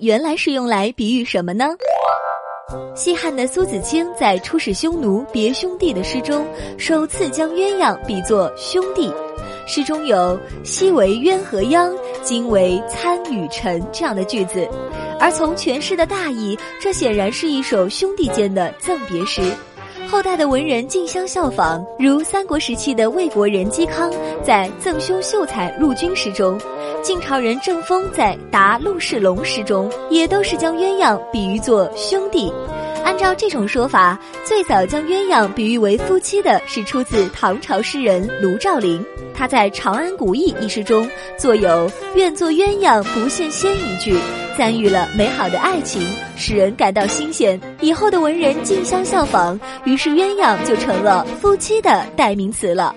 原来是用来比喻什么呢？西汉的苏子卿在《出使匈奴别兄弟》的诗中，首次将鸳鸯比作兄弟。诗中有“昔为鸳和鸯，今为参与臣”这样的句子，而从全诗的大意，这显然是一首兄弟间的赠别诗。后代的文人竞相效仿，如三国时期的魏国人嵇康在《赠兄秀才入军》诗中，晋朝人郑风在《答陆世龙》诗中，也都是将鸳鸯比喻作兄弟。按照这种说法，最早将鸳鸯比喻为夫妻的是出自唐朝诗人卢照邻。他在《长安古意》一诗中作有“愿作鸳鸯不羡仙”一句，参与了美好的爱情，使人感到新鲜。以后的文人竞相效仿，于是鸳鸯就成了夫妻的代名词了。